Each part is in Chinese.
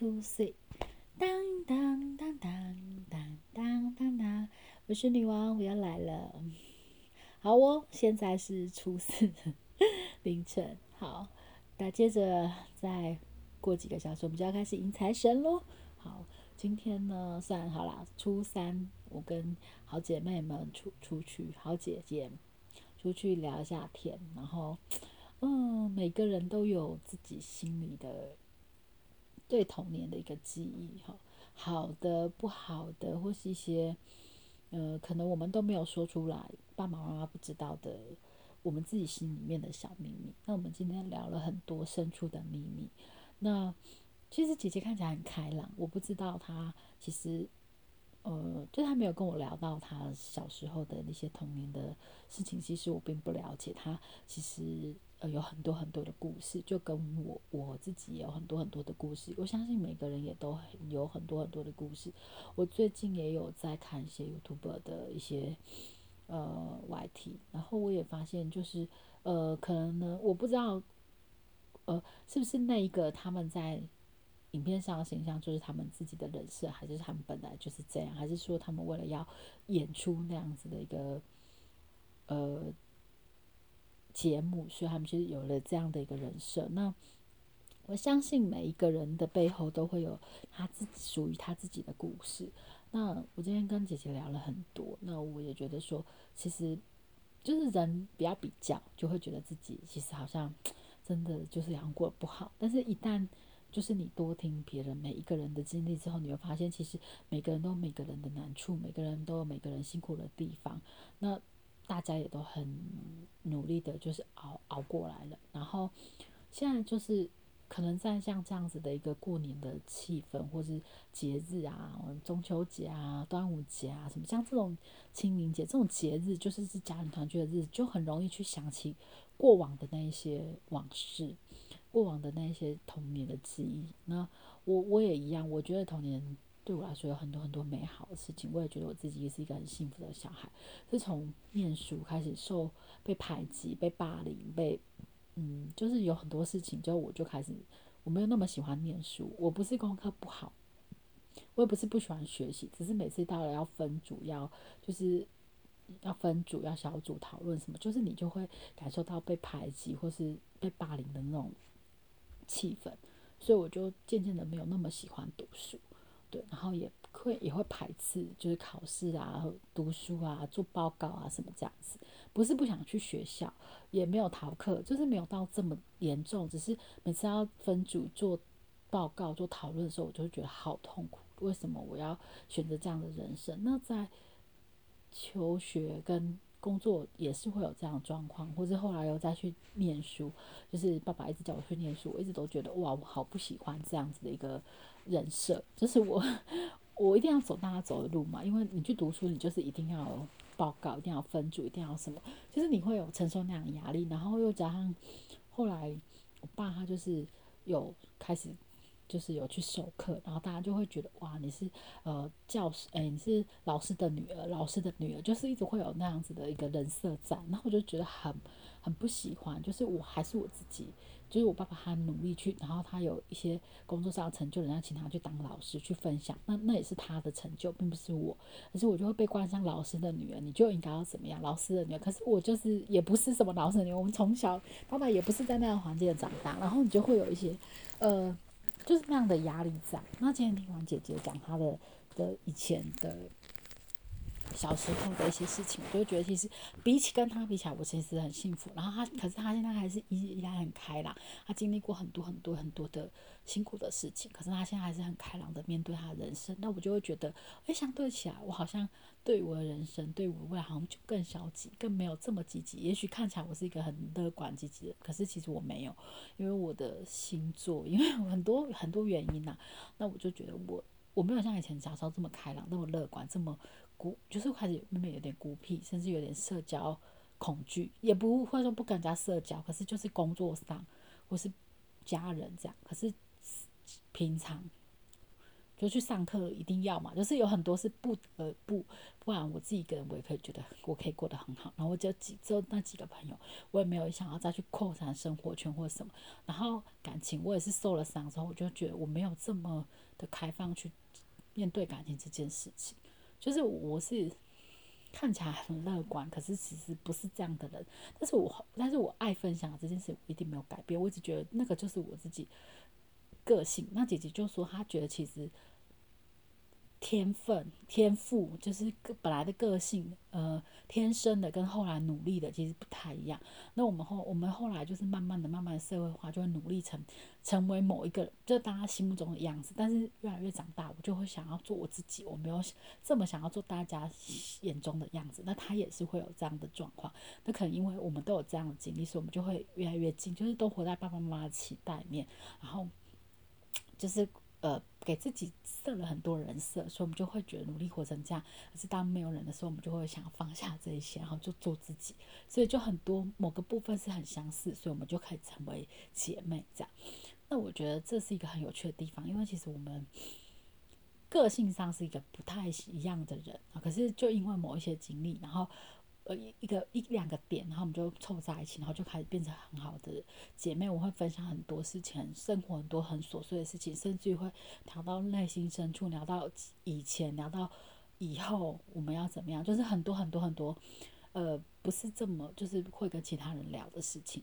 two three，当当当当当当当当，我是女王，我要来了。好哦，现在是初四凌晨。好，那接着再过几个小时，我们就要开始迎财神喽。好，今天呢，算好啦，初三，我跟好姐妹们出出去，好姐姐出去聊一下天，然后，嗯，每个人都有自己心里的对童年的一个记忆，哈，好的、不好的，或是一些，呃，可能我们都没有说出来，爸爸妈妈不知道的。我们自己心里面的小秘密。那我们今天聊了很多深处的秘密。那其实姐姐看起来很开朗，我不知道她其实，呃，就她没有跟我聊到她小时候的那些童年的事情。其实我并不了解她，其实呃有很多很多的故事，就跟我我自己也有很多很多的故事。我相信每个人也都有很多很多的故事。我最近也有在看一些 YouTube 的一些。呃，YT，然后我也发现，就是呃，可能呢，我不知道，呃，是不是那一个他们在影片上的形象就是他们自己的人设，还是他们本来就是这样，还是说他们为了要演出那样子的一个呃节目，所以他们就有了这样的一个人设？那我相信每一个人的背后都会有他自己属于他自己的故事。那我今天跟姐姐聊了很多，那我也觉得说，其实就是人不要比较，就会觉得自己其实好像真的就是养过不好。但是，一旦就是你多听别人每一个人的经历之后，你会发现，其实每个人都有每个人的难处，每个人都有每个人辛苦的地方。那大家也都很努力的，就是熬熬过来了。然后现在就是。可能在像这样子的一个过年的气氛，或是节日啊，中秋节啊、端午节啊，什么像这种清明节这种节日，就是是家人团聚的日子，就很容易去想起过往的那一些往事，过往的那一些童年的记忆。那我我也一样，我觉得童年对我来说有很多很多美好的事情，我也觉得我自己也是一个很幸福的小孩，是从念书开始受被排挤、被霸凌、被。嗯，就是有很多事情，就我就开始，我没有那么喜欢念书。我不是功课不好，我也不是不喜欢学习，只是每次到了要分组，要就是要分组，要小组讨论什么，就是你就会感受到被排挤或是被霸凌的那种气氛，所以我就渐渐的没有那么喜欢读书，对，然后也会也会排斥，就是考试啊、读书啊、做报告啊什么这样子。不是不想去学校，也没有逃课，就是没有到这么严重。只是每次要分组做报告、做讨论的时候，我就会觉得好痛苦。为什么我要选择这样的人生？那在求学跟工作也是会有这样的状况，或者后来又再去念书，就是爸爸一直叫我去念书，我一直都觉得哇，我好不喜欢这样子的一个人设。就是我，我一定要走大家走的路嘛，因为你去读书，你就是一定要。报告一定要分组，一定要什么？就是你会有承受那样的压力，然后又加上后来我爸他就是有开始就是有去授课，然后大家就会觉得哇，你是呃教师，哎，你是老师的女儿，老师的女儿，就是一直会有那样子的一个人设在，然后我就觉得很很不喜欢，就是我还是我自己。就是我爸爸，他努力去，然后他有一些工作上的成就，人家请他去当老师去分享，那那也是他的成就，并不是我。可是我就会被冠上老师的女儿，你就应该要怎么样？老师的女儿，可是我就是也不是什么老师的女儿，我们从小爸爸也不是在那样环境长大，然后你就会有一些，呃，就是那样的压力在。那今天听完姐姐讲她的的以前的。小时候的一些事情，我就觉得其实比起跟他比起来，我其实很幸福。然后他，可是他现在还是依依然很开朗。他经历过很多很多很多的辛苦的事情，可是他现在还是很开朗的面对他的人生。那我就会觉得，哎，相对起来，我好像对我的人生，对我的未来好像就更消极，更没有这么积极。也许看起来我是一个很乐观积极的，可是其实我没有，因为我的星座，因为很多很多原因呐。那我就觉得我我没有像以前小时候这么开朗，那么乐观，这么。孤就是开始慢慢有点孤僻，甚至有点社交恐惧，也不会说不跟人家社交，可是就是工作上或是家人这样，可是平常就去上课一定要嘛，就是有很多是不得不，不然我自己一个人我也可以觉得我可以过得很好。然后我就几只有那几个朋友，我也没有想要再去扩展生活圈或什么。然后感情我也是受了伤之后，我就觉得我没有这么的开放去面对感情这件事情。就是我是看起来很乐观，可是其实不是这样的人。但是我但是我爱分享这件事，一定没有改变。我一直觉得那个就是我自己个性。那姐姐就说她觉得其实。天分、天赋就是个本来的个性，呃，天生的跟后来努力的其实不太一样。那我们后我们后来就是慢慢的、慢慢的社会化，就会努力成成为某一个，就大家心目中的样子。但是越来越长大，我就会想要做我自己，我没有这么想要做大家眼中的样子。那他也是会有这样的状况。那可能因为我们都有这样的经历，所以我们就会越来越近，就是都活在爸爸妈妈的期待里面，然后就是。呃，给自己设了很多人设，所以我们就会觉得努力活成这样。可是当没有人的时候，我们就会想放下这一些，然后就做自己。所以就很多某个部分是很相似，所以我们就可以成为姐妹这样。那我觉得这是一个很有趣的地方，因为其实我们个性上是一个不太一样的人啊。可是就因为某一些经历，然后。呃，一一个一两个点，然后我们就凑在一起，然后就开始变成很好的姐妹。我会分享很多事情，生活很多很琐碎的事情，甚至会聊到内心深处，聊到以前，聊到以后我们要怎么样，就是很多很多很多，呃，不是这么就是会跟其他人聊的事情。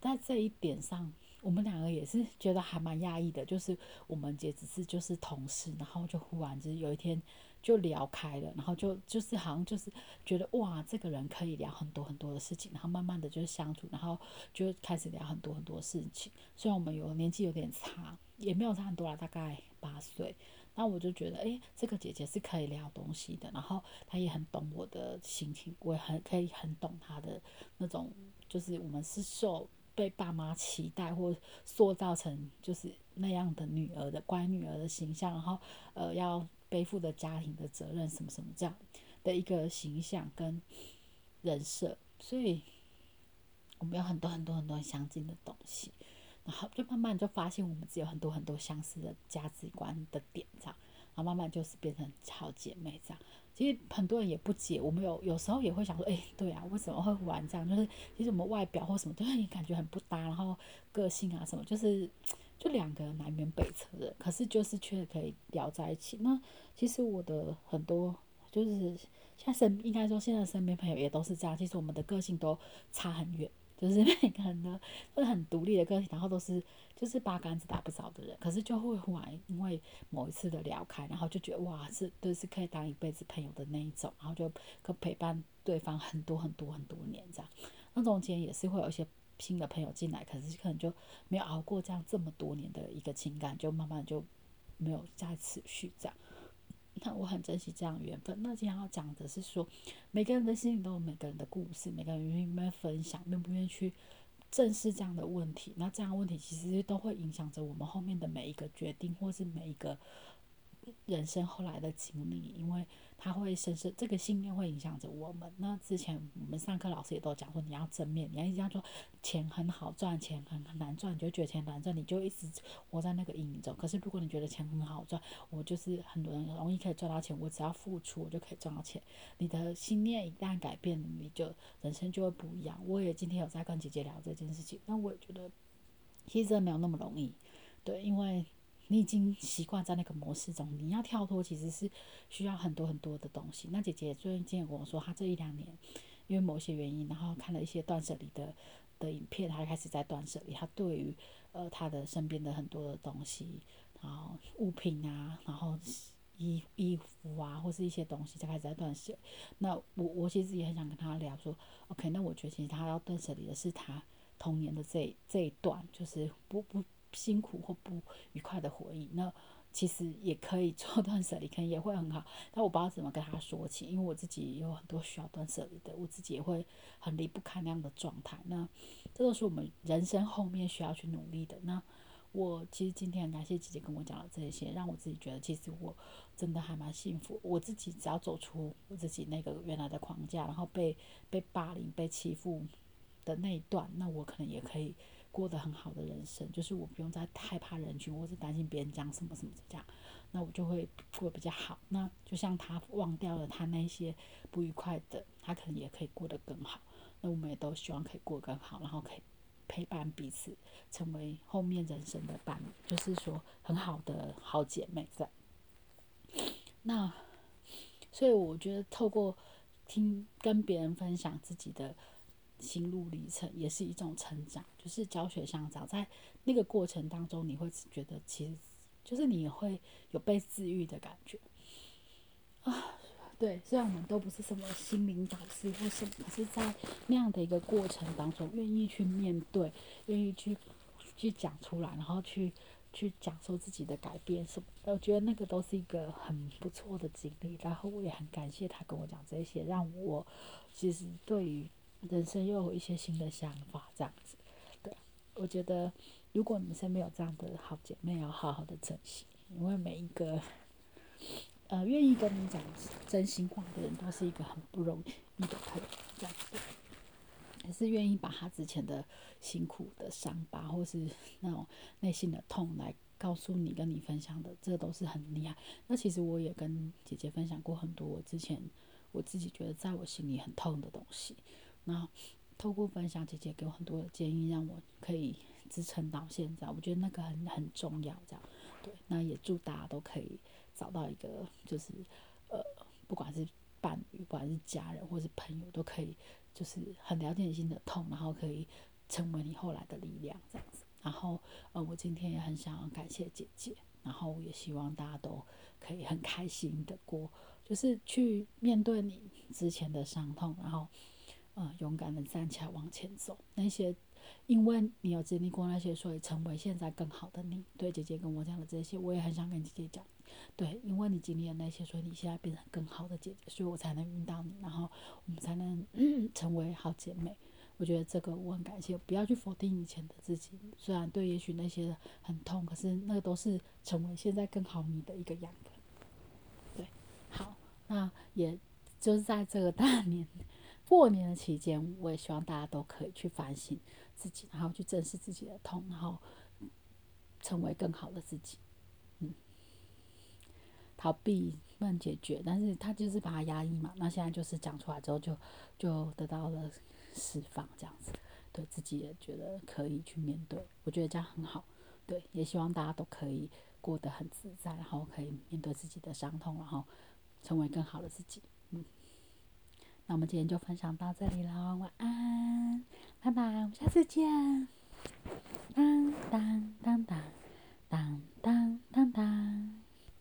在这一点上，我们两个也是觉得还蛮压抑的，就是我们也只是就是同事，然后就忽然就是有一天。就聊开了，然后就就是好像就是觉得哇，这个人可以聊很多很多的事情，然后慢慢的就是相处，然后就开始聊很多很多事情。虽然我们有年纪有点差，也没有差很多啦，大概八岁。那我就觉得，哎，这个姐姐是可以聊东西的，然后她也很懂我的心情，我也很可以很懂她的那种，就是我们是受被爸妈期待或塑造成就是那样的女儿的乖女儿的形象，然后呃要。背负的家庭的责任，什么什么这样的一个形象跟人设，所以我们有很多很多很多相近的东西，然后就慢慢就发现我们只有很多很多相似的价值观的点，这样，然后慢慢就是变成好姐妹这样。其实很多人也不解，我们有有时候也会想说，哎，对啊，为什么会玩这样？就是其实我们外表或什么，都会感觉很不搭，然后个性啊什么，就是。就两个南辕北辙的，可是就是却可以聊在一起。那其实我的很多就是现在身应该说现在身边朋友也都是这样。其实我们的个性都差很远，就是每个人呢都很独立的个性，然后都是就是八竿子打不着的人。可是就会忽然因为某一次的聊开，然后就觉得哇，是都是可以当一辈子朋友的那一种，然后就可陪伴对方很多很多很多年这样。那中间也是会有一些。新的朋友进来，可是可能就没有熬过这样这么多年的一个情感，就慢慢就没有再持续这样。那我很珍惜这样缘分。那今天要讲的是说，每个人的心里都有每个人的故事，每个人愿不愿意分享，愿不愿意去正视这样的问题。那这样问题其实都会影响着我们后面的每一个决定，或是每一个人生后来的经历，因为。他会深深这个信念会影响着我们。那之前我们上课老师也都讲说，你要正面，你要一直这样说，钱很好赚，钱很很难赚，你就觉得钱难赚，你就一直活在那个阴影中。可是如果你觉得钱很好赚，我就是很多人容易可以赚到钱，我只要付出，我就可以赚到钱。你的信念一旦改变，你就人生就会不一样。我也今天有在跟姐姐聊这件事情，那我也觉得其实没有那么容易，对，因为。你已经习惯在那个模式中，你要跳脱其实是需要很多很多的东西。那姐姐最近跟我说，她这一两年因为某些原因，然后看了一些断舍离的的影片，她开始在断舍离。她对于呃她的身边的很多的东西，然后物品啊，然后衣衣服啊，或是一些东西，就开始在断舍。那我我其实也很想跟她聊说，OK，那我觉得其实她要断舍离的是她童年的这这一段，就是不不。辛苦或不愉快的回忆，那其实也可以 做断舍离，可能也会很好。但我不知道怎么跟他说起，因为我自己有很多需要断舍离的，我自己也会很离不开那样的状态。那这都是我们人生后面需要去努力的。那我其实今天很感谢姐姐跟我讲了这些，让我自己觉得其实我真的还蛮幸福。我自己只要走出我自己那个原来的框架，然后被被霸凌、被欺负的那一段，那我可能也可以。过得很好的人生，就是我不用再害怕人群，或是担心别人讲什么什么这样，那我就会过得比较好。那就像他忘掉了他那些不愉快的，他可能也可以过得更好。那我们也都希望可以过得更好，然后可以陪伴彼此，成为后面人生的伴侣，就是说很好的好姐妹在。那所以我觉得透过听跟别人分享自己的。心路历程也是一种成长，就是教学相长，在那个过程当中，你会觉得其实就是你会有被治愈的感觉啊。对，虽然我们都不是什么心灵导师或是，可是在那样的一个过程当中，愿意去面对，愿意去去讲出来，然后去去讲述自己的改变什么，我觉得那个都是一个很不错的经历。然后我也很感谢他跟我讲这些，让我其实对于。人生又有一些新的想法，这样子，对，我觉得如果你身边有这样的好姐妹，要好好的珍惜，因为每一个，呃，愿意跟你讲真心话的人，都是一个很不容易的朋友，这样子，也是愿意把他之前的辛苦的伤疤，或是那种内心的痛来告诉你，跟你分享的，这都是很厉害。那其实我也跟姐姐分享过很多我之前我自己觉得在我心里很痛的东西。那透过分享，姐姐给我很多的建议，让我可以支撑到现在。我觉得那个很很重要，这样对。那也祝大家都可以找到一个，就是呃，不管是伴侣，不管是家人，或是朋友，都可以就是很了解你心的痛，然后可以成为你后来的力量，这样子。然后呃，我今天也很想要感谢姐姐，然后也希望大家都可以很开心的过，就是去面对你之前的伤痛，然后。呃，勇敢的站起来往前走。那些，因为你有经历过那些，所以成为现在更好的你。对姐姐跟我讲的这些，我也很想跟姐姐讲。对，因为你经历了那些，所以你现在变成更好的姐姐，所以我才能遇到你，然后我们才能 成为好姐妹。我觉得这个我很感谢，不要去否定以前的自己。虽然对，也许那些很痛，可是那个都是成为现在更好你的一个养分。对，好，那也就是在这个大年。过年的期间，我也希望大家都可以去反省自己，然后去正视自己的痛，然后成为更好的自己。嗯，逃避不能解决，但是他就是把它压抑嘛。那现在就是讲出来之后，就就得到了释放，这样子，对自己也觉得可以去面对。我觉得这样很好。对，也希望大家都可以过得很自在，然后可以面对自己的伤痛，然后成为更好的自己。那我们今天就分享到这里了晚安拜拜我们下次见。当当当当当当当当。